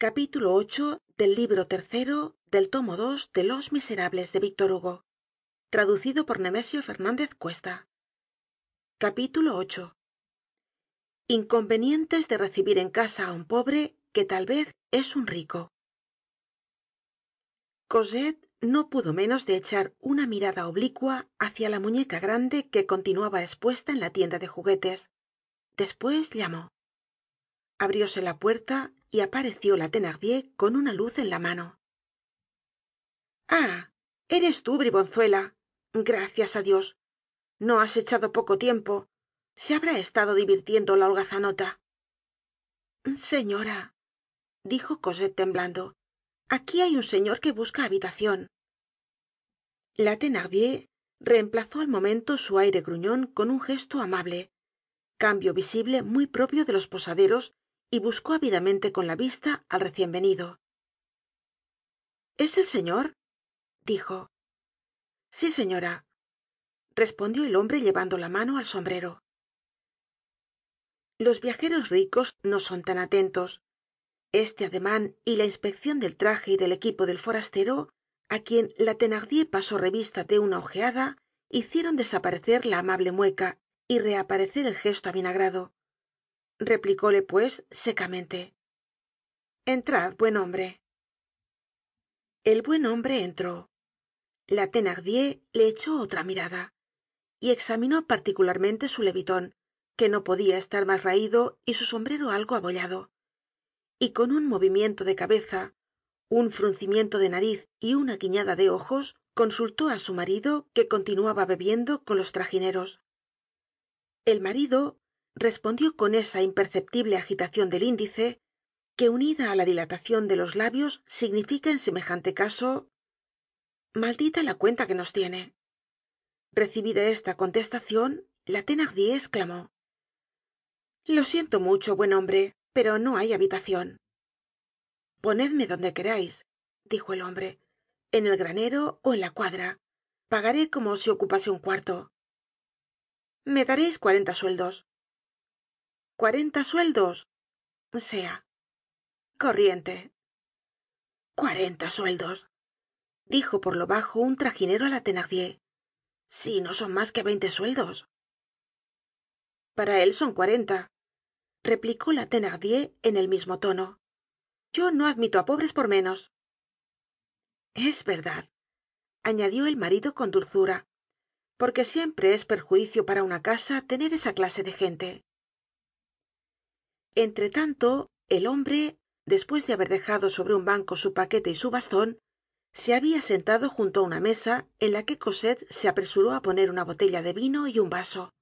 capítulo del libro tercero del tomo dos de los miserables de víctor hugo traducido por nemesio fernandez cuesta. Capítulo viii inconvenientes de recibir en casa á un pobre que tal vez es un rico. Cosette no pudo menos de echar una mirada oblicua hácia la muñeca grande que continuaba espuesta en la tienda de juguetes. Despues llamó. Abrióse la puerta y apareció la thenardier con una luz en la mano. Ah eres tú bribonzuela. Gracias á dios. No has echado poco tiempo. Se habrá estado divirtiendo la holgazanota. Señora dijo cosette temblando aquí hay un señor que busca habitacion la thenardier reemplazó al momento su aire gruñon con un gesto amable. Cambio visible muy propio de los posaderos y buscó ávidamente con la vista al recien venido. Es el señor dijo. Sí señora respondió el hombre llevando la mano al sombrero. Los viajeros ricos no son tan atentos. Este ademan y la inspeccion del traje y del equipo del forastero á quien la thenardier pasó revista de una ojeada hicieron desaparecer la amable mueca y reaparecer el gesto avinagrado replicóle pues secamente. Entrad buen hombre el buen hombre entró. La thenardier le echó otra mirada y examinó particularmente su leviton que no podia estar mas raido y su sombrero algo abollado y con un movimiento de cabeza un fruncimiento de nariz y una guiñada de ojos consultó á su marido que continuaba bebiendo con los tragineros el marido respondió con esa imperceptible agitacion del índice que unida á la dilatacion de los labios significa en semejante caso maldita la cuenta que nos tiene recibida esta contestacion la thenardier esclamó lo siento mucho buen hombre pero no hay habitacion ponedme donde querais dijo el hombre en el granero ó en la cuadra. Pagaré como si ocupase un cuarto me dareis cuarenta sueldos cuarenta sueldos. Sea corriente. cuarenta sueldos dijo por lo bajo un traginero á la thenardier. Si no son mas que veinte sueldos. Para él son cuarenta replicó la thenardier en el mismo tono. Yo no admito á pobres por menos. Es verdad añadió el marido con dulzura porque siempre es perjuicio para una casa tener esa clase de gente entre tanto el hombre despues de haber dejado sobre un banco su paquete y su baston se habia sentado junto á una mesa en la que cosette se apresuró á poner una botella de vino y un vaso.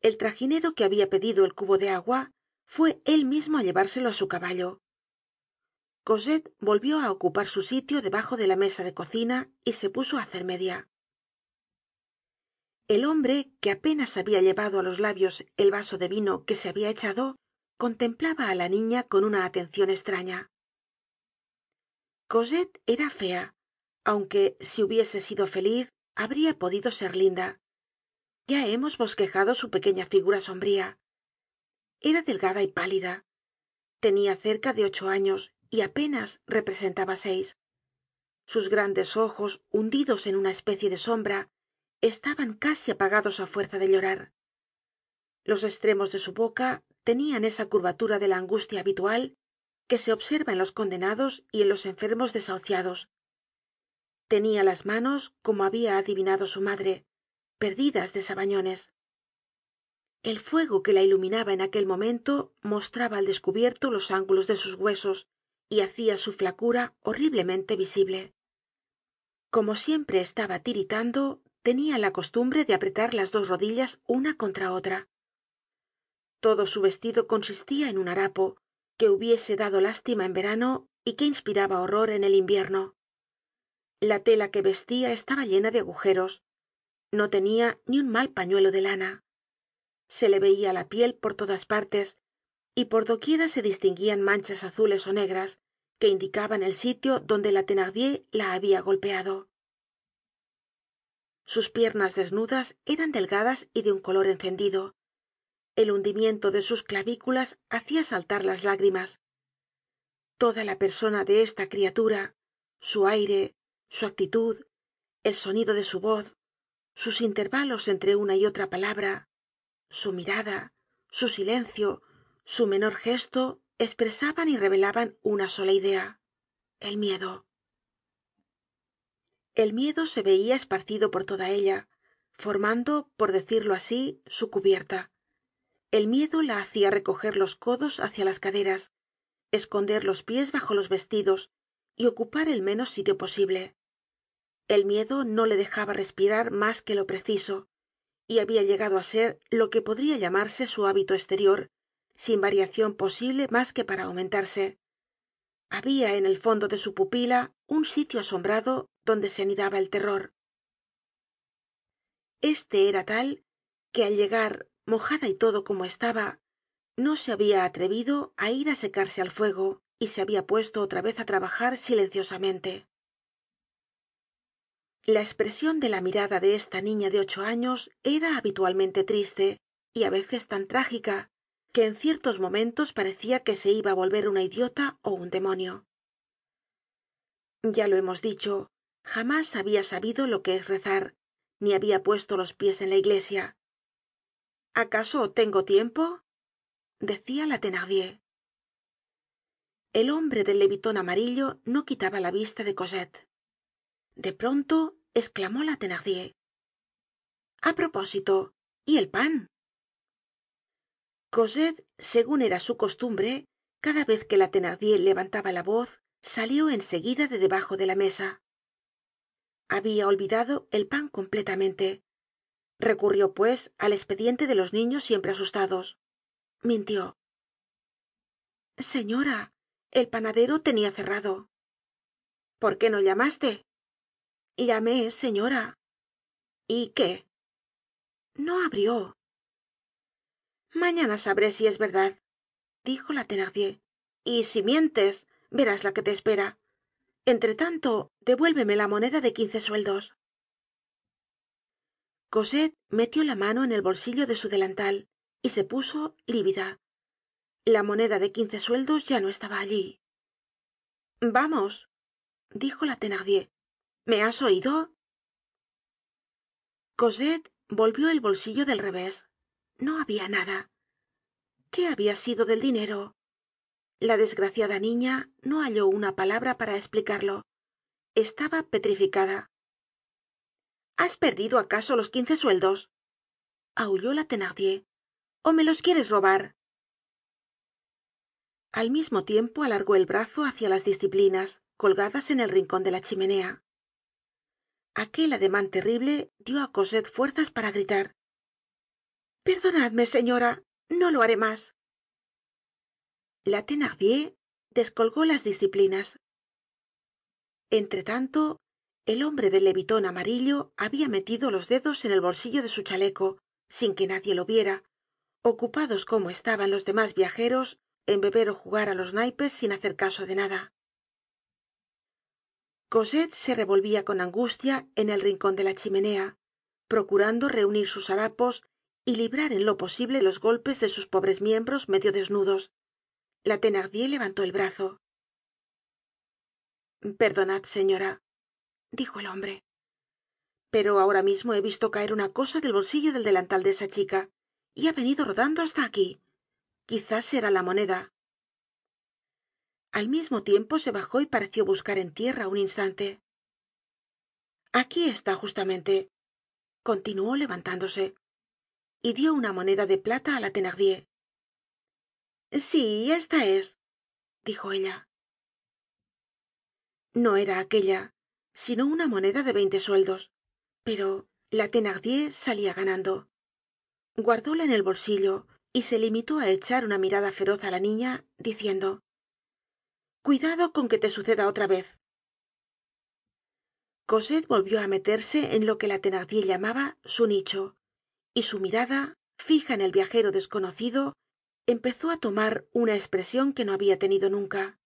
El traginero que habia pedido el cubo de agua fue él mismo á llevárselo á su caballo. Cosette volvió á ocupar su sitio debajo de la mesa de cocina y se puso á hacer media. El hombre que apenas habia llevado á los labios el vaso de vino que se habia echado contemplaba á la niña con una atencion estraña cosette era fea aunque si hubiese sido feliz habría podido ser linda. Ya hemos bosquejado su pequeña figura sombría. Era delgada y pálida. Tenia cerca de ocho años y apenas representaba seis. Sus grandes ojos hundidos en una especie de sombra estaban casi apagados á fuerza de llorar. Los estremos de su boca tenían esa curvatura de la angustia habitual que se observa en los condenados y en los enfermos desahuciados. Tenia las manos como habia adivinado su madre perdidas de sabañones. El fuego que la iluminaba en aquel momento mostraba al descubierto los ángulos de sus huesos y hacia su flacura horriblemente visible. Como siempre estaba tiritando tenia la costumbre de apretar las dos rodillas una contra otra todo su vestido consistia en un harapo que hubiese dado lástima en verano y que inspiraba horror en el invierno. La tela que vestia estaba llena de agujeros. No tenia ni un mal pañuelo de lana. Se le veia la piel por todas partes y por doquiera se distinguían manchas azules ó negras que indicaban el sitio donde la thenardier la habia golpeado. Sus piernas desnudas eran delgadas y de un color encendido el hundimiento de sus clavículas hacia saltar las lágrimas. Toda la persona de esta criatura su aire su actitud el sonido de su voz sus intervalos entre una y otra palabra su mirada su silencio su menor gesto espresaban y revelaban una sola idea el miedo. El miedo se veia esparcido por toda ella formando por decirlo asi su cubierta el miedo la hacia recoger los codos hácia las caderas esconder los pies bajo los vestidos y ocupar el menos sitio posible. El miedo no le dejaba respirar mas que lo preciso y habia llegado á ser lo que podria llamarse su hábito esterior sin variacion posible mas que para aumentarse. Habia en el fondo de su pupila un sitio asombrado donde se anidaba el terror. Este era tal que al llegar mojada y todo como estaba no se habia atrevido á ir á secarse al fuego y se habia puesto otra vez á trabajar silenciosamente. La espresion de la mirada de esta niña de ocho años era habitualmente triste y á veces tan trágica que en ciertos momentos parecia que se iba á volver una idiota ó un demonio. Ya lo hemos dicho jamás habia sabido lo que es rezar ni habia puesto los pies en la iglesia acaso tengo tiempo decia la thenardier. El hombre del leviton amarillo no quitaba la vista de cosette. De pronto esclamó la thenardier. A propósito y el pan cosette segun era su costumbre cada vez que la thenardier levantaba la voz salió en seguida de debajo de la mesa. Habia olvidado el pan completamente recurrió pues al espediente de los niños siempre asustados. Mintió. Señora el panadero tenia cerrado. Por qué no llamaste llamé señora. Y qué no abrió. Mañana sabré si es verdad dijo la thenardier. Y si mientes verás la que te espera. Entre tanto devuélveme la moneda de quince sueldos cosette metió la mano en el bolsillo de su delantal y se puso lívida. La moneda de quince sueldos ya no estaba allí. Vamos dijo la thenardier. Me has oido cosette volvió el bolsillo del revés. No habia nada. Qué habia sido del dinero la desgraciada niña no halló una palabra para esplicarlo estaba petrificada has perdido acaso los quince sueldos aulló la thenardier. O me los quieres robar al mismo tiempo alargó el brazo hácia las disciplinas colgadas en el rincon de la chimenea. Aquel ademan terrible dio á cosette fuerzas para gritar. Perdonadme señora no lo haré mas la thenardier descolgó las disciplinas. Entre tanto el hombre del leviton amarillo habia metido los dedos en el bolsillo de su chaleco sin que nadie lo viera ocupados como estaban los demás viajeros en beber ó jugar á los naipes sin hacer caso de nada. Cosette se revolvia con angustia en el rincon de la chimenea procurando reunir sus harapos y librar en lo posible los golpes de sus pobres miembros medio desnudos. La thenardier levantó el brazo. Perdonad señora dijo el hombre. Pero ahora mismo he visto caer una cosa del bolsillo del delantal de esa chica y ha venido rodando hasta aquí. Quizás será la moneda. Al mismo tiempo se bajó y pareció buscar en tierra un instante. Aquí está justamente continuó levantándose y dio una moneda de plata á la thenardier. Sí esta es dijo ella. No era aquella sino una moneda de veinte sueldos. Pero la thenardier salia ganando. Guardóla en el bolsillo y se limitó á echar una mirada feroz á la niña diciendo cuidado con que te suceda otra vez cosette volvió á meterse en lo que la thenardier llamaba su nicho y su mirada fija en el viajero desconocido empezó á tomar una espresion que no habia tenido nunca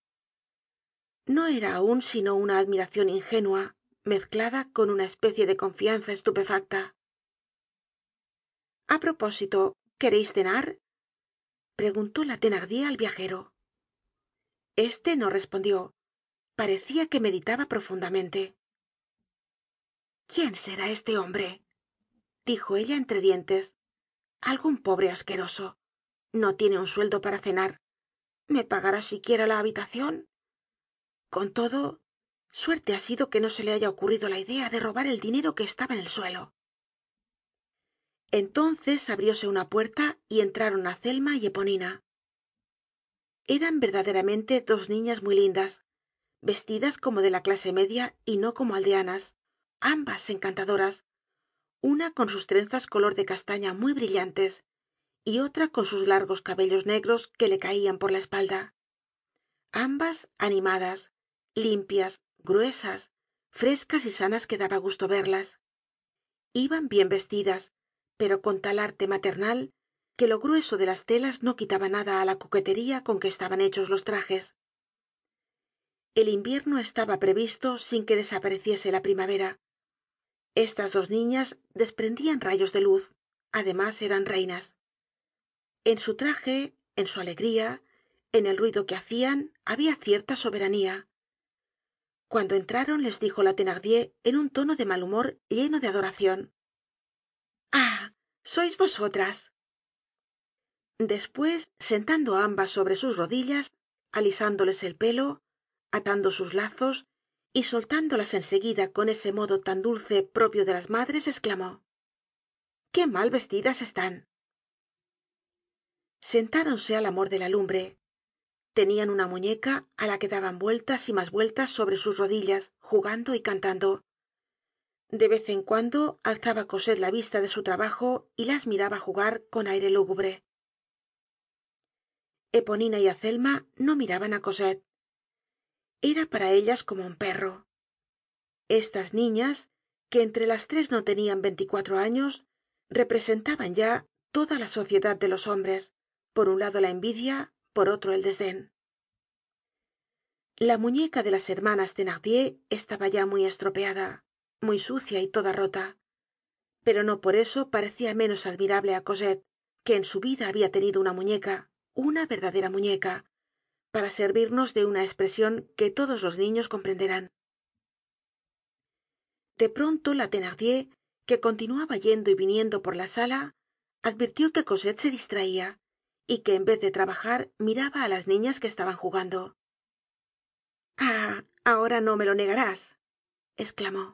no era aun sino una admiracion ingénua mezclada con una especie de confianza estupefacta. A propósito quereis cenar preguntó la thenardier al viajero. Este no respondió. Parecia que meditaba profundamente. Quién será este hombre dijo ella entre dientes. Algun pobre asqueroso. No tiene un sueldo para cenar. Me pagará siquiera la habitacion con todo suerte ha sido que no se le haya ocurrido la idea de robar el dinero que estaba en el suelo. Entonces abrióse una puerta y entraron azelma y eponina. Eran verdaderamente dos niñas muy lindas vestidas como de la clase media y no como aldeanas ambas encantadoras una con sus trenzas color de castaña muy brillantes y otra con sus largos cabellos negros que le caian por la espalda. Ambas animadas limpias gruesas frescas y sanas que daba gusto verlas. Iban bien vestidas pero con tal arte maternal que lo grueso de las telas no quitaba nada á la coquetería con que estaban hechos los trajes. El invierno estaba previsto sin que desapareciese la primavera. Estas dos niñas desprendian rayos de luz además eran reinas. En su traje en su alegría en el ruido que hacian habia cierta soberanía cuando entraron les dijo la thenardier en un tono de mal humor lleno de adoracion ah sois vosotras. Despues sentando á ambas sobre sus rodillas alisándoles el pelo atando sus lazos y soltándolas en seguida con ese modo tan dulce propio de las madres esclamó qué mal vestidas están sentáronse al amor de la lumbre tenian una muñeca á la que daban vueltas y mas vueltas sobre sus rodillas jugando y cantando. De vez en cuando alzaba cosette la vista de su trabajo y las miraba jugar con aire lúgubre. Eponina y azelma no miraban á cosette era para ellas como un perro. Estas niñas que entre las tres no tenian veinticuatro años representaban ya toda la sociedad de los hombres. Por un lado la envidia por otro el desden la muñeca de las hermanas thenardier estaba ya muy estropeada muy sucia y toda rota. Pero no por eso parecia menos admirable á cosette que en su vida habia tenido una muñeca una verdadera muñeca para servirnos de una espresion que todos los niños comprenderán. De pronto la thenardier que continuaba yendo y viniendo por la sala advirtió que cosette se distraia y que en vez de trabajar miraba á las niñas que estaban jugando. Ah ahora no me lo negarás esclamó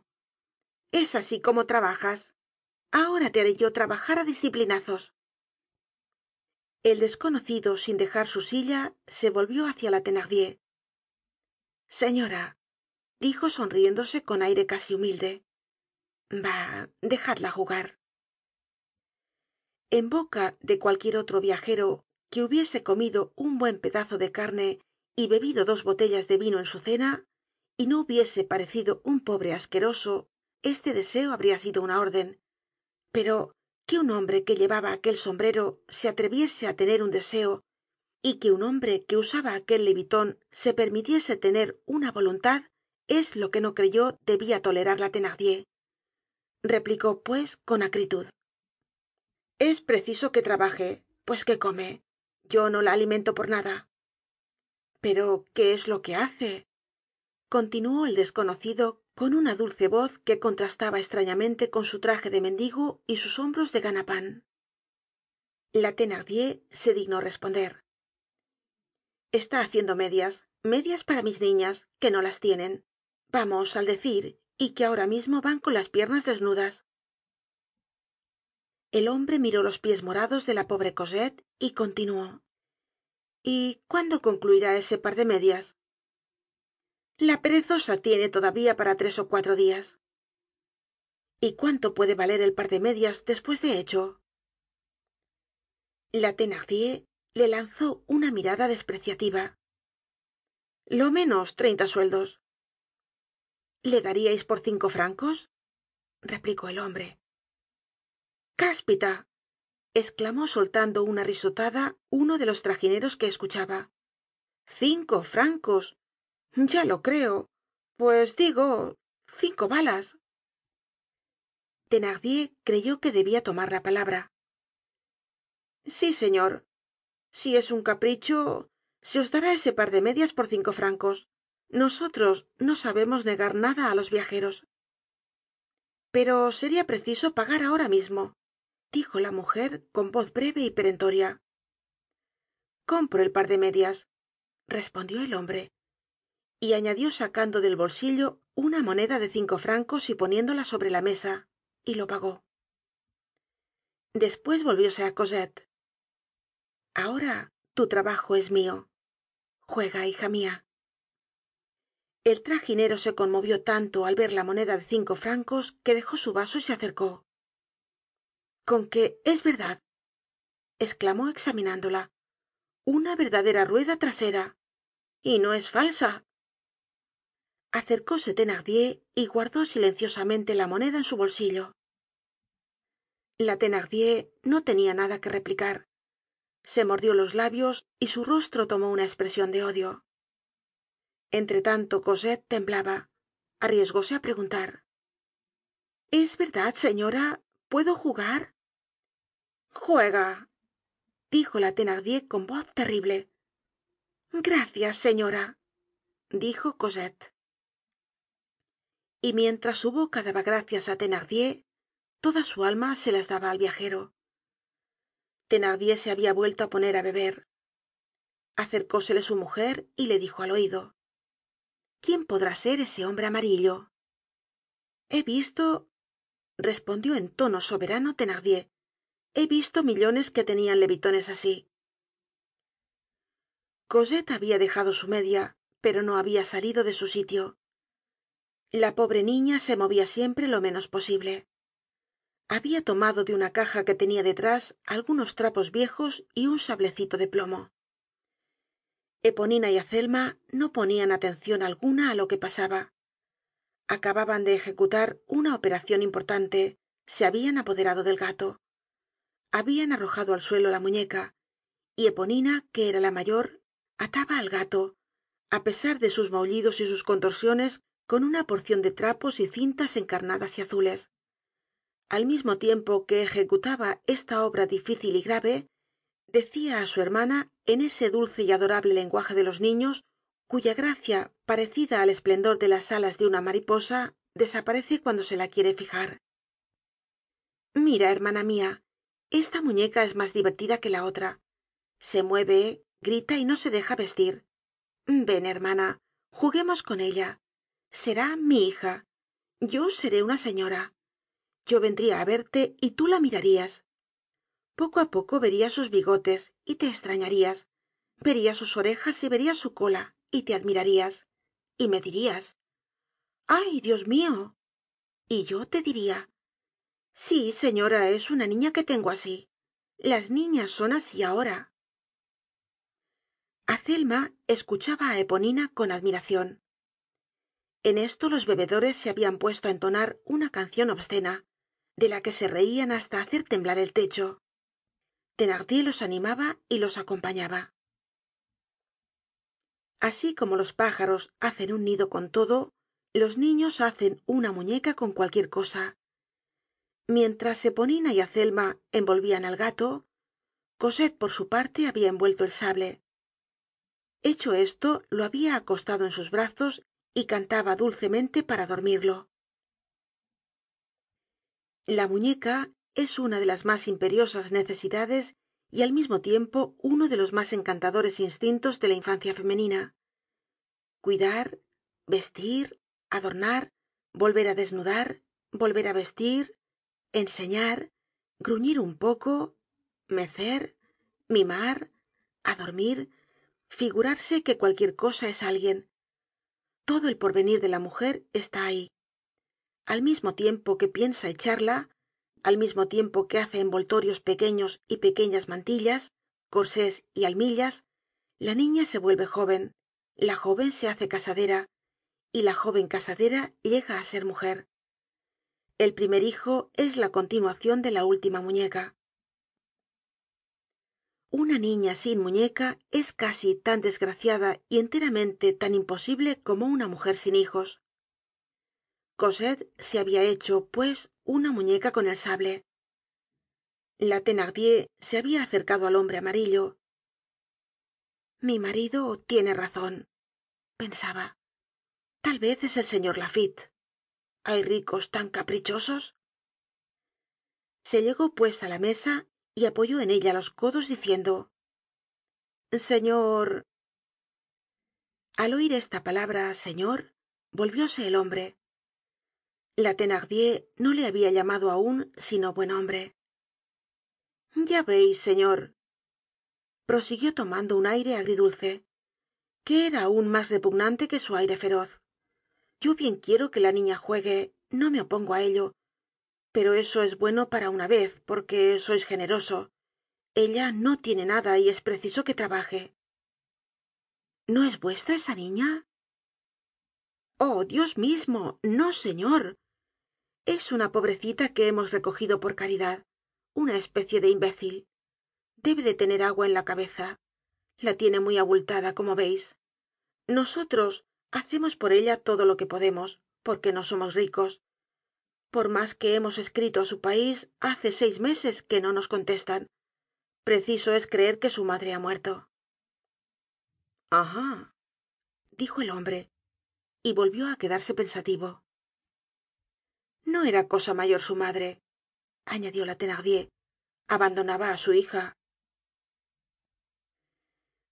es así como trabajas. Ahora te haré yo trabajar á disciplinazos. El desconocido sin dejar su silla se volvió hácia la thenardier. Señora dijo sonriéndose con aire casi humilde bah dejadla jugar. En boca de cualquier otro viajero que hubiese comido un buen pedazo de carne y bebido dos botellas de vino en su cena y no hubiese parecido un pobre asqueroso este deseo habría sido una orden. Pero que un hombre que llevaba aquel sombrero se atreviese á tener un deseo y que un hombre que usaba aquel leviton se permitiese tener una voluntad es lo que no creyó debia tolerar la thenardier replicó pues con acritud. Es preciso que trabaje pues que come yo no la alimento por nada. Pero qué es lo que hace continuó el desconocido con una dulce voz que contrastaba estrañamente con su traje de mendigo y sus hombros de ganapan la thenardier se dignó responder. Está haciendo medias medias para mis niñas que no las tienen. Vamos al decir y que ahora mismo van con las piernas desnudas el hombre miró los pies morados de la pobre cosette y continuó. Y cuándo concluirá ese par de medias la perezosa tiene todavía para tres ó cuatro dias y cuánto puede valer el par de medias despues de hecho la thenardier le lanzó una mirada despreciativa. Lo menos treinta sueldos. Le daríais por cinco francos replicó el hombre cáspita exclamó soltando una risotada uno de los tragineros que escuchaba. Cinco francos. Ya lo creo. Pues digo cinco balas. Thenardier creyó que debia tomar la palabra. Sí señor. Si es un capricho se os dará ese par de medias por cinco francos. Nosotros no sabemos negar nada á los viajeros. Pero seria preciso pagar ahora mismo dijo la mujer con voz breve y perentoria. Compro el par de medias respondió el hombre y añadió sacando del bolsillo una moneda de cinco francos y poniéndola sobre la mesa y lo pagó. Despues volvióse á cosette. Ahora tu trabajo es mio juega hija mia el traginero se conmovió tanto al ver la moneda de cinco francos que dejó su vaso y se acercó con que es verdad esclamó examinándola una verdadera rueda trasera. Y no es falsa acercóse thenardier y guardó silenciosamente la moneda en su bolsillo. La thenardier no tenia nada que replicar. Se mordió los labios y su rostro tomó una espresion de odio. Entre tanto cosette temblaba. Arriesgóse á preguntar es verdad señora puedo jugar juega dijo la thenardier con voz terrible. Gracias señora dijo cosette. Y mientras su boca daba gracias á thenardier toda su alma se las daba al viajero. Thenardier se habia vuelto á poner á beber. Acercósele su mujer y le dijo al oido quién podrá ser ese hombre amarillo he visto respondió en tono soberano he visto millones que tenian levitones así. Cosette habia dejado su media pero no habia salido de su sitio. La pobre niña se movia siempre lo menos posible. Habia tomado de una caja que tenia detrás algunos trapos viejos y un sablecito de plomo. Eponina y azelma no ponian atencion alguna á lo que pasaba. Acababan de ejecutar una operacion importante. Se habian apoderado del gato habian arrojado al suelo la muñeca y eponina que era la mayor ataba al gato á pesar de sus maullidos y sus contorsiones con una porcion de trapos y cintas encarnadas y azules. Al mismo tiempo que ejecutaba esta obra difícil y grave decia á su hermana en ese dulce y adorable lenguaje de los niños cuya gracia parecida al esplendor de las alas de una mariposa desaparece cuando se la quiere fijar. Mira hermana mia esta muñeca es mas divertida que la otra. Se mueve grita y no se deja vestir. Ven hermana juguemos con ella. Será mi hija. Yo seré una señora. Yo vendría á verte y tú la mirarías. Poco á poco verías sus bigotes y te estrañarías verías sus orejas y verías su cola y te admirarías. Y me dirías ay dios mio y yo te diría sí señora es una niña que tengo así. Las niñas son así ahora. Azelma escuchaba á eponina con admiracion en esto los bebedores se habian puesto á entonar una cancion obscena de la que se reian hasta hacer temblar el techo. Thenardier los animaba y los acompañaba. Así como los pájaros hacen un nido con todo los niños hacen una muñeca con cualquier cosa mientras eponina y azelma envolvían al gato cosette por su parte habia envuelto el sable. Hecho esto lo habia acostado en sus brazos y cantaba dulcemente para dormirlo. La muñeca es una de las mas imperiosas necesidades y al mismo tiempo uno de los mas encantadores instintos de la infancia femenina. Cuidar vestir adornar volver á desnudar volver á vestir enseñar gruñir un poco mecer mimar adormir figurarse que cualquier cosa es alguien. Todo el porvenir de la mujer está ahí. Al mismo tiempo que piensa echarla al mismo tiempo que hace envoltorios pequeños y pequeñas mantillas corsés y almillas la niña se vuelve joven la joven se hace casadera y la joven casadera llega á ser mujer el primer hijo es la continuacion de la última muñeca. Una niña sin muñeca es casi tan desgraciada y enteramente tan imposible como una mujer sin hijos. Cosette se habia hecho pues una muñeca con el sable. La thenardier se habia acercado al hombre amarillo. Mi marido tiene razon pensaba. Tal vez es el señor hay ricos tan caprichosos se llegó pues á la mesa y apoyó en ella los codos diciendo señor al oir esta palabra señor volvióse el hombre. La thenardier no le habia llamado aun sino buen hombre. Ya veis señor prosiguió tomando un aire agridulce que era aun mas repugnante que su aire feroz yo bien quiero que la niña juegue no me opongo á ello. Pero eso es bueno para una vez porque sois generoso. Ella no tiene nada y es preciso que trabaje. No es vuestra esa niña oh dios mismo no señor. Es una pobrecita que hemos recogido por caridad una especie de imbécil. Debe de tener agua en la cabeza. La tiene muy abultada como veis. Nosotros hacemos por ella todo lo que podemos porque no somos ricos. Por mas que hemos escrito á su país hace seis meses que no nos contestan. Preciso es creer que su madre ha muerto. Ah dijo el hombre y volvió á quedarse pensativo. No era cosa mayor su madre añadió la thenardier. Abandonaba á su hija.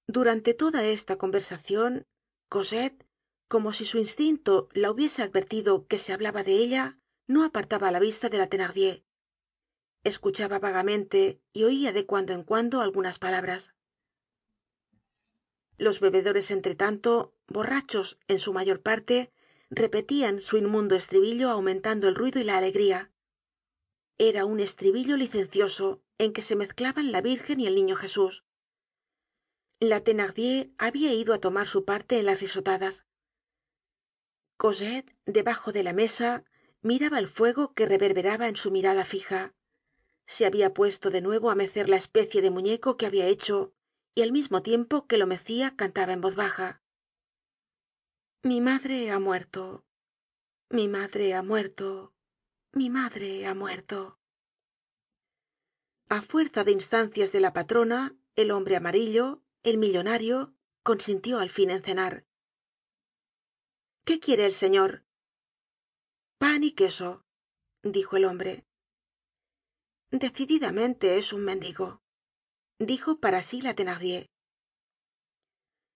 Durante toda esta conversacion cosette como si su instinto la hubiese advertido que se hablaba de ella no apartaba la vista de la thenardier. Escuchaba vagamente y oia de cuando en cuando algunas palabras. Los bebedores entretanto borrachos en su mayor parte repetian su inmundo estribillo aumentando el ruido y la alegría. Era un estribillo licencioso en que se mezclaban la virgen y el niño jesús. La thenardier habia ido á tomar su parte en las risotadas cosette debajo de la mesa miraba el fuego que reverberaba en su mirada fija. Se habia puesto de nuevo á mecer la especie de muñeco que habia hecho y al mismo tiempo que lo mecia cantaba en voz baja. Mi madre ha muerto. Mi madre ha muerto. Mi madre ha muerto a fuerza de instancias de la patrona el hombre amarillo el millonario consintió al fin en cenar qué quiere el señor pan y queso dijo el hombre. Decididamente es un mendigo dijo para sí la thenardier.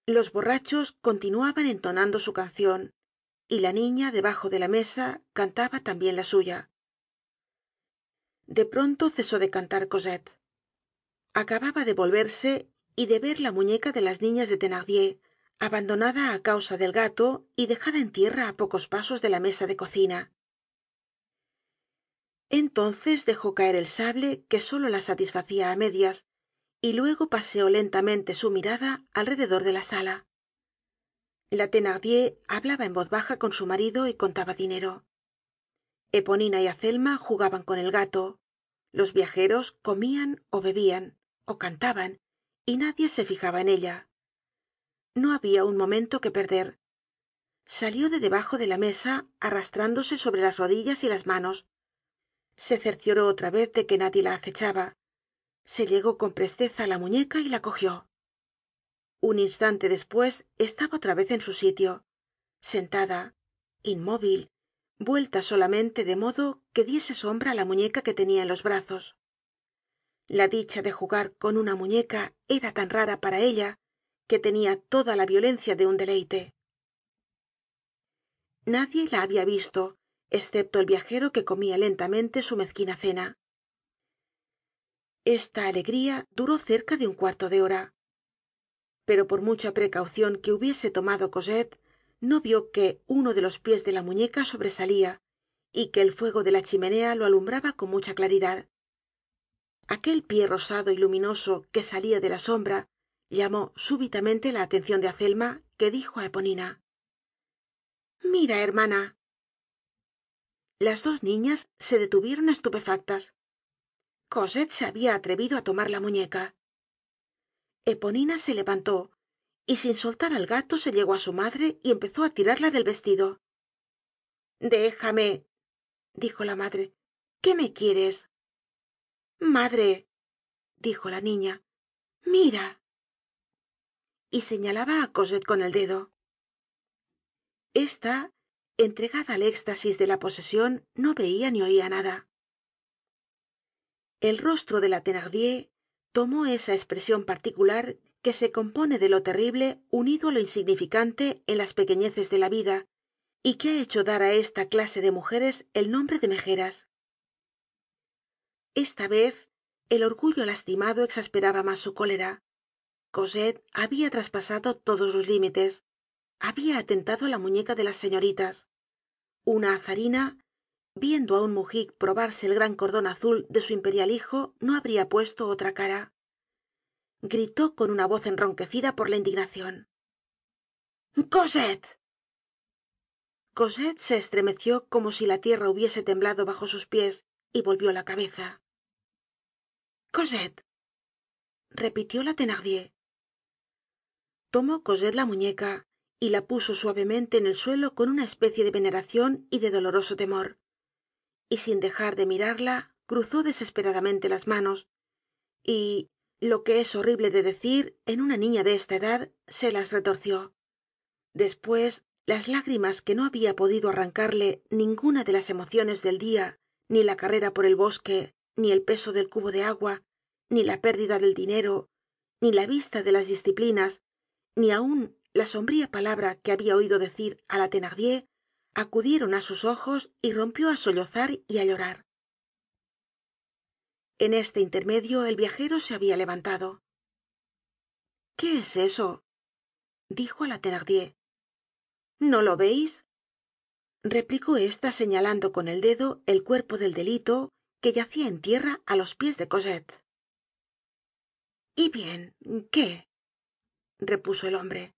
Los borrachos continuaban entonando su cancion y la niña debajo de la mesa cantaba tambien la suya. De pronto cesó de cantar cosette. Acababa de volverse y de ver la muñeca de las niñas de abandonada á causa del gato y dejada en tierra á pocos pasos de la mesa de cocina. Entonces dejó caer el sable que solo la satisfacia á medias y luego paseó lentamente su mirada alrededor de la sala. La thenardier hablaba en voz baja con su marido y contaba dinero. Eponina y azelma jugaban con el gato. Los viajeros comian ó bebian ó cantaban y nadie se fijaba en ella no habia un momento que perder. Salió de debajo de la mesa arrastrándose sobre las rodillas y las manos. Se cercioró otra vez de que nadie la acechaba. Se llegó con presteza á la muñeca y la cogió. Un instante despues estaba otra vez en su sitio. Sentada inmóvil vuelta solamente de modo que diese sombra á la muñeca que tenia en los brazos. La dicha de jugar con una muñeca era tan rara para ella que tenia toda la violencia de un deleite. Nadie la habia visto escepto el viajero que comia lentamente su mezquina cena. Esta alegría duró cerca de un cuarto de hora. Pero por mucha precaucion que hubiese tomado cosette no vio que uno de los pies de la muñeca sobresalia y que el fuego de la chimenea lo alumbraba con mucha claridad. Aquel pie rosado y luminoso que salia de la sombra llamó súbitamente la atencion de azelma que dijo á eponina mira hermana las dos niñas se detuvieron estupefactas. Cosette se habia atrevido á tomar la muñeca. Eponina se levantó y sin soltar al gato se llegó á su madre y empezó á tirarla del vestido. Déjame dijo la madre qué me quieres madre dijo la niña mira y señalaba á cosette con el dedo. Esta entregada al éxtasis de la posesion no veia ni oia nada. El rostro de la thenardier tomó esa espresion particular que se compone de lo terrible unido á lo insignificante en las pequeñeces de la vida y que ha hecho dar á esta clase de mujeres el nombre de mejeras. Esta vez el orgullo lastimado exasperaba mas su cólera cosette habia traspasado todos los límites. Habia atentado á la muñeca de las señoritas. Una czarina viendo á un mujic probarse el gran cordon azul de su imperial hijo no habría puesto otra cara. Gritó con una voz enronquecida por la indignacion cosette cosette se estremeció como si la tierra hubiese temblado bajo sus pies y volvió la cabeza. Cosette repitió la tomó cosette la muñeca y la puso suavemente en el suelo con una especie de veneracion y de doloroso temor. Y sin dejar de mirarla cruzó desesperadamente las manos y lo que es horrible de decir en una niña de esta edad se las retorció. Despues las lágrimas que no habia podido arrancarle ninguna de las emociones del dia ni la carrera por el bosque ni el peso del cubo de agua ni la pérdida del dinero ni la vista de las disciplinas ni aun la sombría palabra que habia oido decir á la thenardier acudieron á sus ojos y rompió á sollozar y á llorar. En este intermedio el viajero se habia levantado qué es eso dijo á la thenardier no lo veis replicó ésta señalando con el dedo el cuerpo del delito que yacia en tierra á los pies de cosette y bien qué repuso el hombre.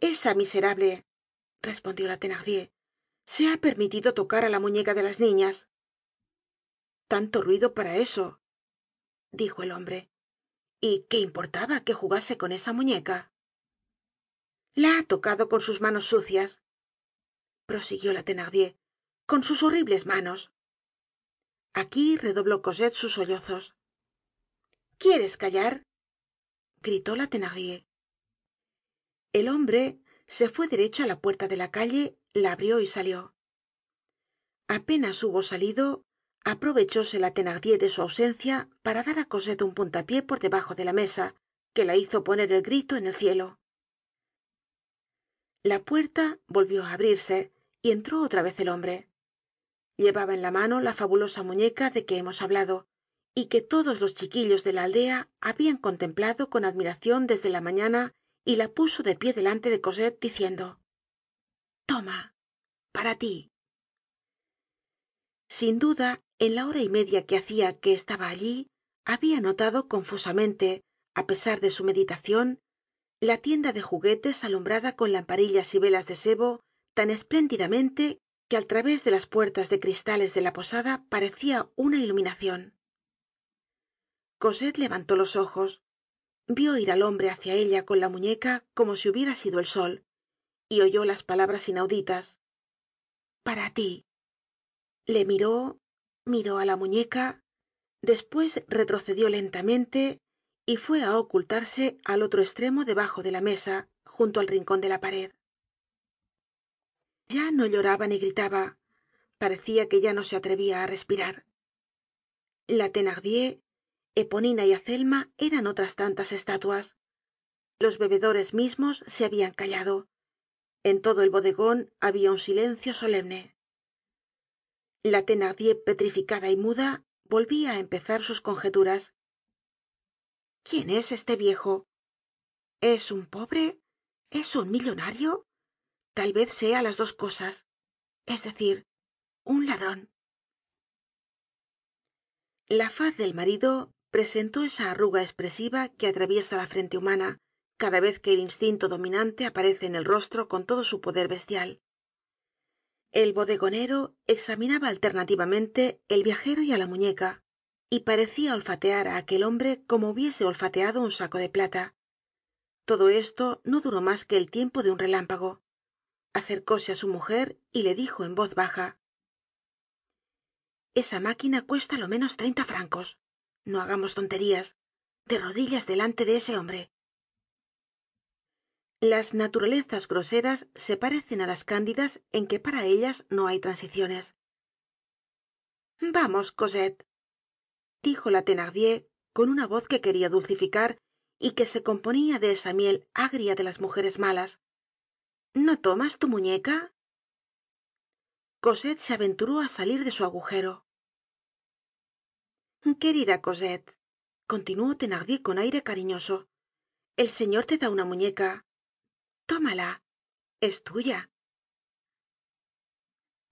Esa miserable respondió la thenardier se ha permitido tocar á la muñeca de las niñas. Tanto ruido para eso dijo el hombre. Y qué importaba que jugase con esa muñeca la ha tocado con sus manos sucias prosiguió la thenardier con sus horribles manos. Aquí redobló cosette sus sollozos. Quieres callar gritó la thenardier el hombre se fue derecho á la puerta de la calle la abrió y salió. Apenas hubo salido aprovechóse la thenardier de su ausencia para dar á cosette un puntapié por debajo de la mesa que la hizo poner el grito en el cielo. La puerta volvió á abrirse y entró otra vez el hombre. Llevaba en la mano la fabulosa muñeca de que hemos hablado y que todos los chiquillos de la aldea habian contemplado con admiracion desde la mañana y la puso de pie delante de cosette diciendo toma para ti sin duda en la hora y media que hacia que estaba allí habia notado confusamente á pesar de su meditacion la tienda de juguetes alumbrada con lamparillas y velas de sebo tan espléndidamente que al través de las puertas de cristales de la posada parecia una iluminacion cosette levantó los ojos. Vió ir al hombre hácia ella con la muñeca como si hubiera sido el sol y oyó las palabras inauditas. Para ti le miró miró á la muñeca despues retrocedió lentamente y fue á ocultarse al otro estremo debajo de la mesa junto al rincon de la pared. Ya no lloraba ni gritaba parecia que ya no se atrevia á respirar. La eponina y azelma eran otras tantas estatuas. Los bebedores mismos se habian callado. En todo el bodegon habia un silencio solemne. La thenardier petrificada y muda volvía á empezar sus conjeturas. Quién es este viejo es un pobre es un millonario tal vez sea las dos cosas. Es decir un ladron la faz del marido presentó esa arruga espresiva que atraviesa la frente humana cada vez que el instinto dominante aparece en el rostro con todo su poder bestial. El bodegonero examinaba alternativamente el viajero y á la muñeca y parecia olfatear á aquel hombre como hubiese olfateado un saco de plata. Todo esto no duró mas que el tiempo de un relámpago. Acercóse á su mujer y le dijo en voz baja esa máquina cuesta lo menos treinta francos no hagamos tonterías. De rodillas delante de ese hombre. Las naturalezas groseras se parecen á las cándidas en que para ellas no hay transiciones. Vamos cosette dijo la thenardier con una voz que quería dulcificar y que se componia de esa miel agria de las mujeres malas. No tomas tu muñeca cosette se aventuró á salir de su agujero querida cosette continuó thenardier con aire cariñoso el señor te da una muñeca. Tómala. Es tuya.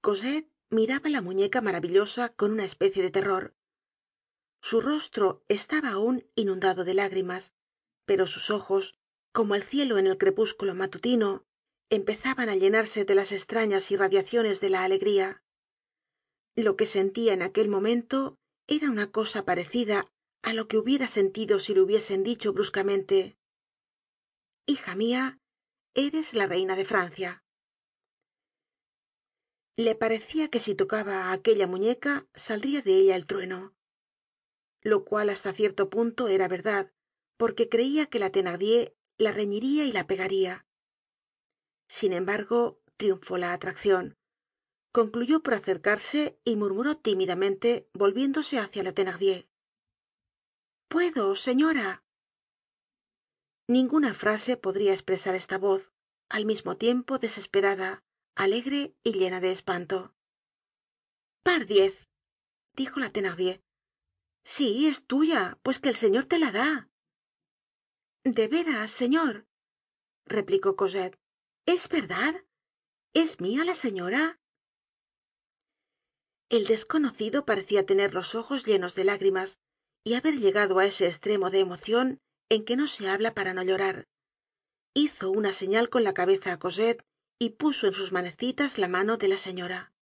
Cosette miraba la muñeca maravillosa con una especie de terror. Su rostro estaba aun inundado de lágrimas pero sus ojos como el cielo en el crepúsculo matutino empezaban á llenarse de las estrañas irradiaciones de la alegría. Lo que sentia en aquel momento era una cosa parecida á lo que hubiera sentido si le hubiesen dicho bruscamente hija mia eres la reina de francia le parecia que si tocaba á aquella muñeca saldría de ella el trueno lo cual hasta cierto punto era verdad porque creia que la thenardier la reñiría y la pegaría. Sin embargo triunfó la atraccion concluyó por acercarse y murmuró tímidamente volviéndose hácia la thenardier. Puedo señora ninguna frase podría espresar esta voz al mismo tiempo desesperada alegre y llena de espanto. Pardiez dijo la thenardier. Sí es tuya pues que el señor te la da de veras señor replicó cosette. Es verdad es mia la señora el desconocido parecia tener los ojos llenos de lágrimas y haber llegado á ese estremo de emocion en que no se habla para no llorar. Hizo una señal con la cabeza á cosette y puso en sus manecitas la mano de la señora.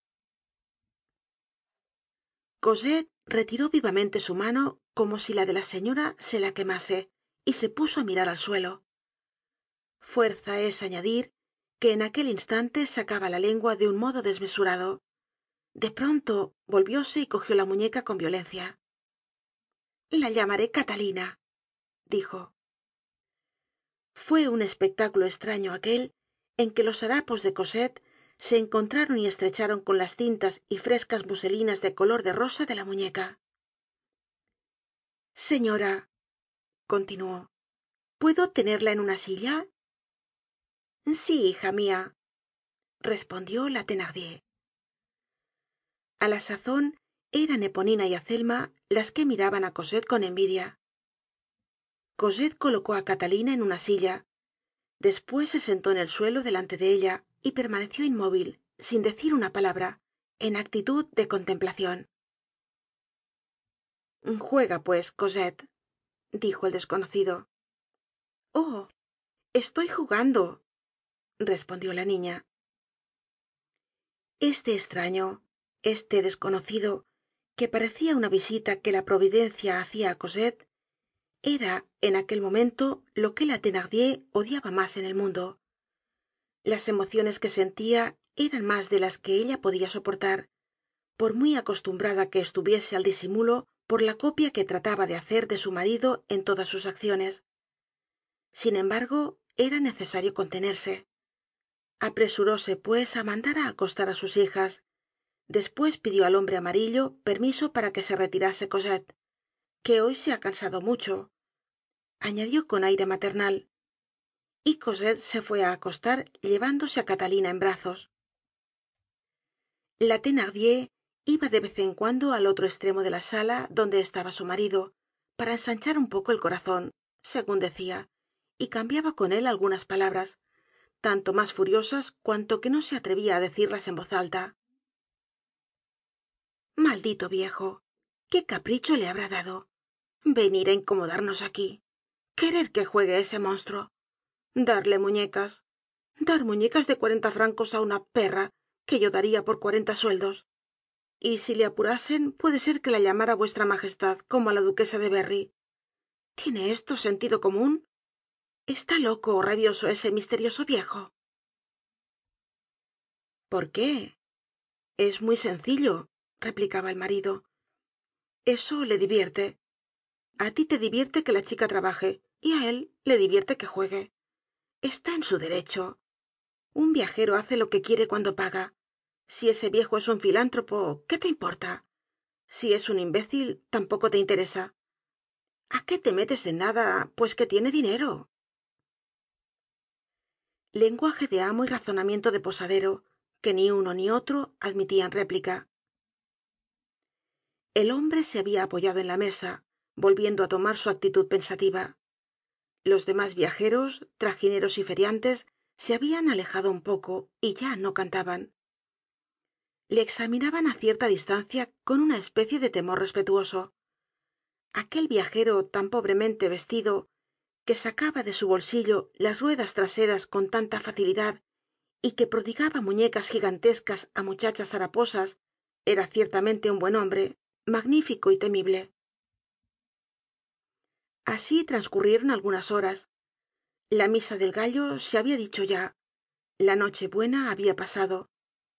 Cosette retiró vivamente su mano como si la de la señora se la quemase y se puso á mirar al suelo. Fuerza es añadir que en aquel instante sacaba la lengua de un modo desmesurado de pronto volvióse y cogió la muñeca con violencia. La llamaré catalina dijo. Fue un espectáculo estraño aquel en que los harapos de cosette se encontraron y estrecharon con las cintas y frescas muselinas de color de rosa de la muñeca. Señora continuó puedo tenerla en una silla sí hija mia respondió la a la sazon eran eponina y azelma las que miraban á cosette con envidia. Cosette colocó á catalina en una silla. Despues se sentó en el suelo delante de ella y permaneció inmóvil sin decir una palabra en actitud de contemplacion juega pues cosette dijo el desconocido. Oh estoy jugando respondió la niña. Este estraño este desconocido que parecia una visita que la providencia hacia á cosette era en aquel momento lo que la thenardier odiaba mas en el mundo. Las emociones que sentia eran mas de las que ella podia soportar por muy acostumbrada que estuviese al disimulo por la copia que trataba de hacer de su marido en todas sus acciones. Sin embargo era necesario contenerse. Apresuróse pues á mandar á acostar á sus hijas despues pidió al hombre amarillo permiso para que se retirase cosette que hoy se ha cansado mucho añadió con aire maternal. Y cosette se fue á acostar llevándose á catalina en brazos. La thenardier iba de vez en cuando al otro estremo de la sala donde estaba su marido para ensanchar un poco el corazon segun decia y cambiaba con él algunas palabras tanto mas furiosas cuanto que no se atrevía á decirlas en voz alta maldito viejo qué capricho le habrá dado venir á incomodarnos aquí querer que juegue ese monstruo darle muñecas dar muñecas de cuarenta francos á una perra que yo daría por cuarenta sueldos. Y si le apurasen puede ser que la llamara vuestra magestad como á la duquesa de berry. Tiene esto sentido comun está loco ó rabioso ese misterioso viejo por qué es muy sencillo replicaba el marido. Eso le divierte. A ti te divierte que la chica trabaje y á él le divierte que juegue. Está en su derecho. Un viajero hace lo que quiere cuando paga. Si ese viejo es un filántropo qué te importa si es un imbécil tampoco te interesa. A qué te metes en nada pues que tiene dinero. Lenguaje de amo y razonamiento de posadero que ni uno ni otro admitian réplica el hombre se habia apoyado en la mesa volviendo á tomar su actitud pensativa. Los demás viajeros tragineros y feriantes se habian alejado un poco y ya no cantaban. Le examinaban á cierta distancia con una especie de temor respetuoso. Aquel viajero tan pobremente vestido que sacaba de su bolsillo las ruedas traseras con tanta facilidad y que prodigaba muñecas gigantescas á muchachas haraposas era ciertamente un buen hombre magnífico y temible. Así transcurrieron algunas horas. La misa del gallo se habia dicho ya. La noche-buena habia pasado.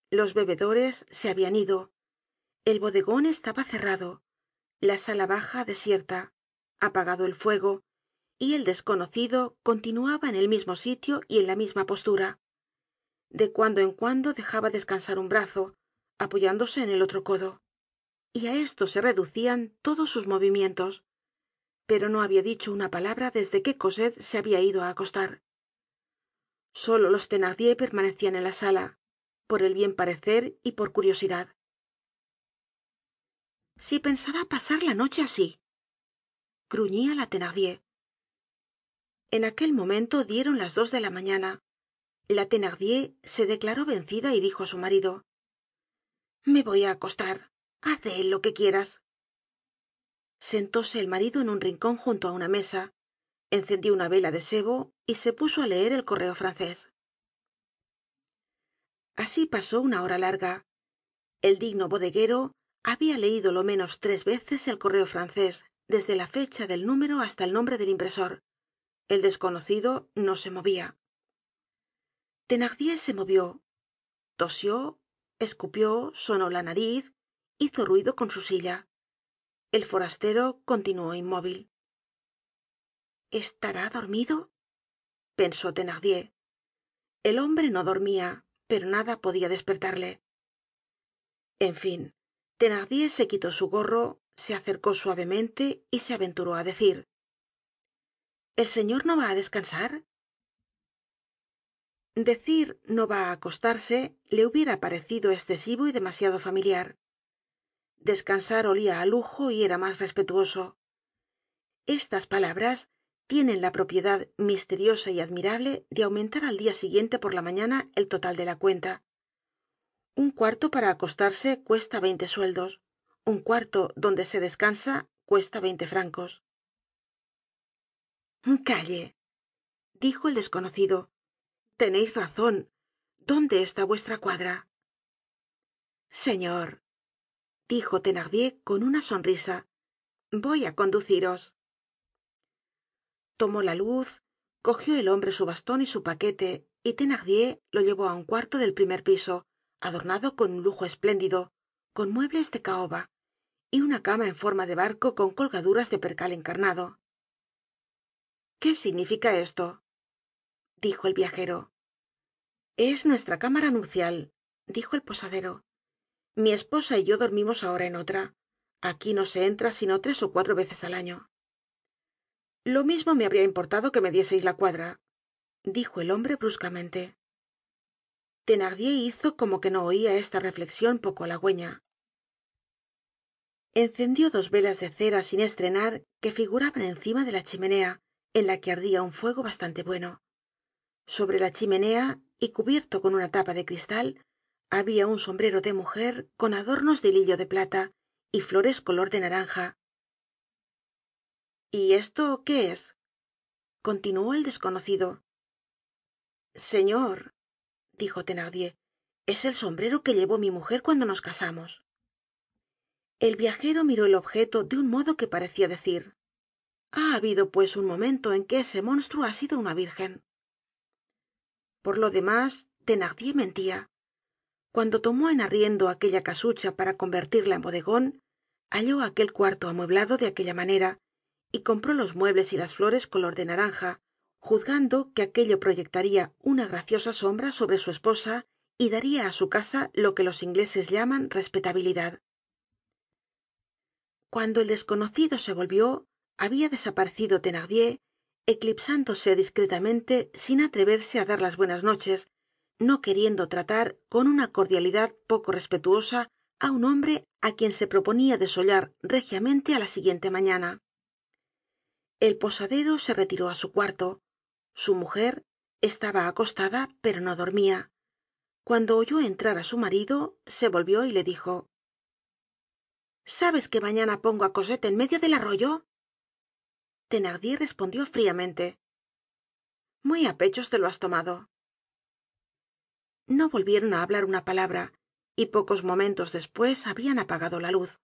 Los bebedores se habian ido. El bodegon estaba cerrado. La sala baja desierta apagado el fuego y el desconocido continuaba en el mismo sitio y en la misma postura. De cuando en cuando dejaba descansar un brazo apoyándose en el otro codo y á esto se reducian todos sus movimientos. Pero no habia dicho una palabra desde que cosette se habia ido á acostar. Solo los thenardier permanecian en la sala por el bien parecer y por curiosidad. Si pensará pasar la noche así gruñía la thenardier. En aquel momento dieron las dos de la mañana. La thenardier se declaró vencida y dijo á su marido me voy á acostar él lo que quieras. Sentóse el marido en un rincon junto á una mesa encendió una vela de sebo y se puso á leer el correo francés. Así pasó una hora larga. El digno bodeguero habia leido lo menos tres veces el correo francés desde la fecha del número hasta el nombre del impresor. El desconocido no se movia thenardier se movió. Tosió escupió sonó la nariz hizo ruido con su silla. El forastero continuó inmóvil. Estará dormido pensó thenardier. El hombre no dormia pero nada podia despertarle. En fin thenardier se quitó su gorro se acercó suavemente y se aventuró á decir el señor no va á descansar decir no va á acostarse le hubiera parecido escesivo y demasiado familiar descansar olia á lujo y era mas respetuoso. Estas palabras tienen la propiedad misteriosa y admirable de aumentar al dia siguiente por la mañana el total de la cuenta. Un cuarto para acostarse cuesta veinte sueldos. Un cuarto donde se descansa cuesta veinte francos. Calle dijo el desconocido teneis razon dónde está vuestra cuadra señor dijo thenardier con una sonrisa. Voy á conduciros. Tomó la luz cogió el hombre su baston y su paquete y thenardier lo llevó á un cuarto del primer piso adornado con un lujo espléndido con muebles de caoba y una cama en forma de barco con colgaduras de percal encarnado. Qué significa esto dijo el viajero. Es nuestra cámara nupcial dijo el posadero mi esposa y yo dormimos ahora en otra. Aquí no se entra sino tres ó cuatro veces al año. Lo mismo me habría importado que me dieseis la cuadra dijo el hombre bruscamente. Thenardier hizo como que no oia esta reflexion poco halagüeña. Encendió dos velas de cera sin estrenar que figuraban encima de la chimenea en la que ardia un fuego bastante bueno. Sobre la chimenea y cubierto con una tapa de cristal habia un sombrero de mujer con adornos de hilillo de plata y flores color de naranja. Y esto qué es continuó el desconocido. Señor dijo thenardier es el sombrero que llevó mi mujer cuando nos casamos. El viajero miró el objeto de un modo que parecia decir ha habido pues un momento en que ese monstruo ha sido una virgen. Por lo demás thenardier mentia cuando tomó en arriendo aquella casucha para convertirla en bodegon halló aquel cuarto amueblado de aquella manera y compró los muebles y las flores color de naranja juzgando que aquello proyectaría una graciosa sombra sobre su esposa y daría á su casa lo que los ingleses llaman respetabilidad. Cuando el desconocido se volvió habia desaparecido thenardier eclipsándose discretamente sin atreverse á dar las buenas noches no queriendo tratar con una cordialidad poco respetuosa á un hombre á quien se proponia desollar régiamente á la siguiente mañana. El posadero se retiró á su cuarto. Su mujer estaba acostada pero no dormía. Cuando oyó entrar á su marido se volvió y le dijo sabes que mañana pongo á cosette en medio del arroyo thenardier respondió fríamente muy á pechos te lo has tomado no volvieron á hablar una palabra y pocos momentos despues habian apagado la luz.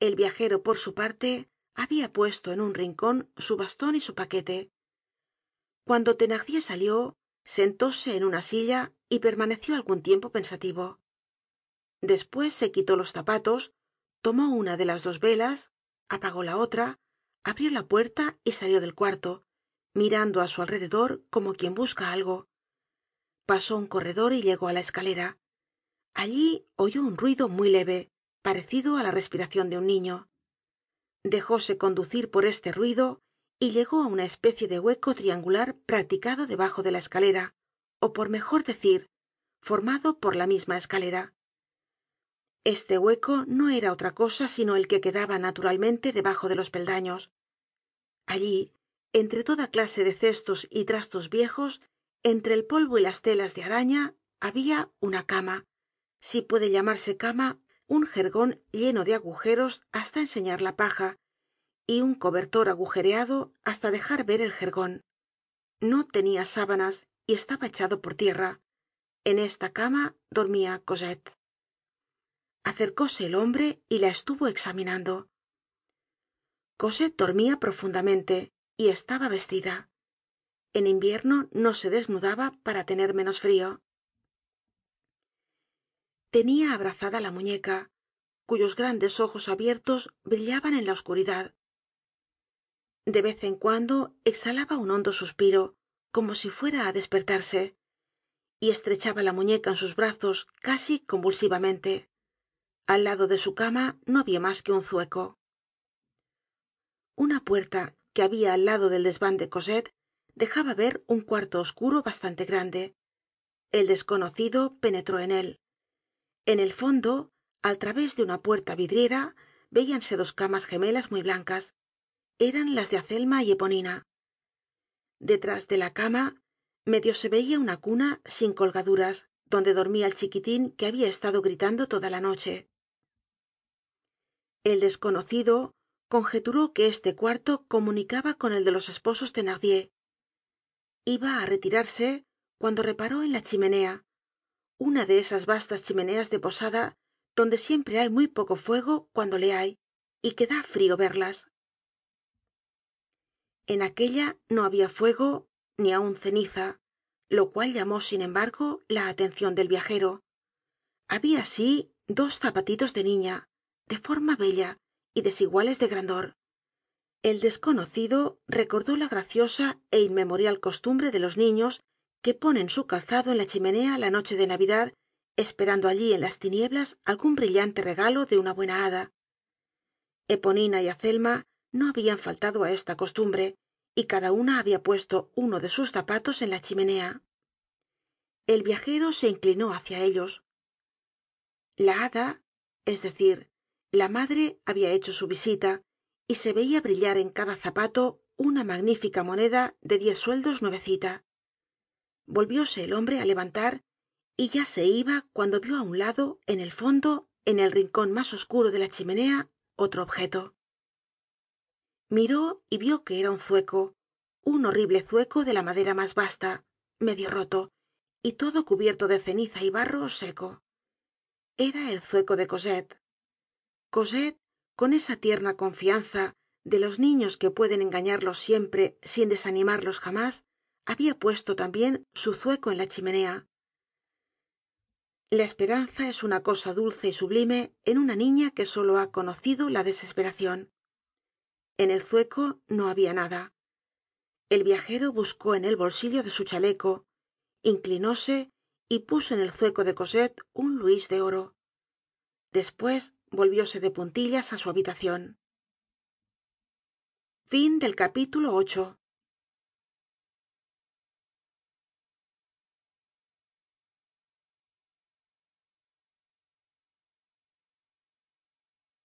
El viajero por su parte habia puesto en un rincon su baston y su paquete. Cuando thenardier salió sentóse en una silla y permaneció algun tiempo pensativo. Despues se quitó los zapatos tomó una de las dos velas apagó la otra abrió la puerta y salió del cuarto mirando á su alrededor como quien busca algo pasó un corredor y llegó á la escalera. Allí oyó un ruido muy leve parecido á la respiracion de un niño. Dejóse conducir por este ruido y llegó á una especie de hueco triangular practicado debajo de la escalera ó por mejor decir formado por la misma escalera. Este hueco no era otra cosa sino el que quedaba naturalmente debajo de los peldaños. Allí entre toda clase de cestos y trastos viejos entre el polvo y las telas de araña había una cama. Si puede llamarse cama un jergon lleno de agujeros hasta enseñar la paja y un cobertor agujereado hasta dejar ver el jergon no tenia sábanas y estaba echado por tierra. En esta cama dormía cosette. Acercóse el hombre y la estuvo examinando. Cosette dormía profundamente y estaba vestida en invierno no se desnudaba para tener menos frio tenia abrazada la muñeca cuyos grandes ojos abiertos brillaban en la oscuridad. De vez en cuando exhalaba un hondo suspiro como si fuera á despertarse y estrechaba la muñeca en sus brazos casi convulsivamente. Al lado de su cama no había mas que un zueco. Una puerta que habia al lado del desvan de dejaba ver un cuarto oscuro bastante grande. El desconocido penetró en él. En el fondo al través de una puerta vidriera veíanse dos camas gemelas muy blancas. Eran las de azelma y eponina. Detrás de la cama medio se veia una cuna sin colgaduras donde dormía el chiquitín que había estado gritando toda la noche. El desconocido conjeturó que este cuarto comunicaba con el de los esposos iba á retirarse cuando reparó en la chimenea una de esas vastas chimeneas de posada donde siempre hay muy poco fuego cuando le hay y que da frio verlas. En aquella no había fuego ni aun ceniza lo cual llamó sin embargo la atencion del viajero. Habia sí dos zapatitos de niña de forma bella y desiguales de grandor el desconocido recordó la graciosa é inmemorial costumbre de los niños que ponen su calzado en la chimenea la noche de navidad esperando allí en las tinieblas algun brillante regalo de una buena hada. Eponina y azelma no habian faltado á esta costumbre y cada una habia puesto uno de sus zapatos en la chimenea. El viajero se inclinó hacia ellos. La hada es decir la madre había hecho su visita y se veía brillar en cada zapato una magnífica moneda de diez sueldos nuevecita. Volvióse el hombre á levantar y ya se iba cuando vio á un lado en el fondo en el rincon mas oscuro de la chimenea otro objeto. Miró y vio que era un zueco un horrible zueco de la madera mas basta medio roto y todo cubierto de ceniza y barro seco. Era el zueco de cosette con esa tierna confianza de los niños que pueden engañarlos siempre sin desanimarlos jamás habia puesto tambien su zueco en la chimenea. La esperanza es una cosa dulce y sublime en una niña que solo ha conocido la desesperacion en el zueco no habia nada. El viajero buscó en el bolsillo de su chaleco inclinóse y puso en el zueco de cosette un luis de oro. Despues volvióse de puntillas á su habitacion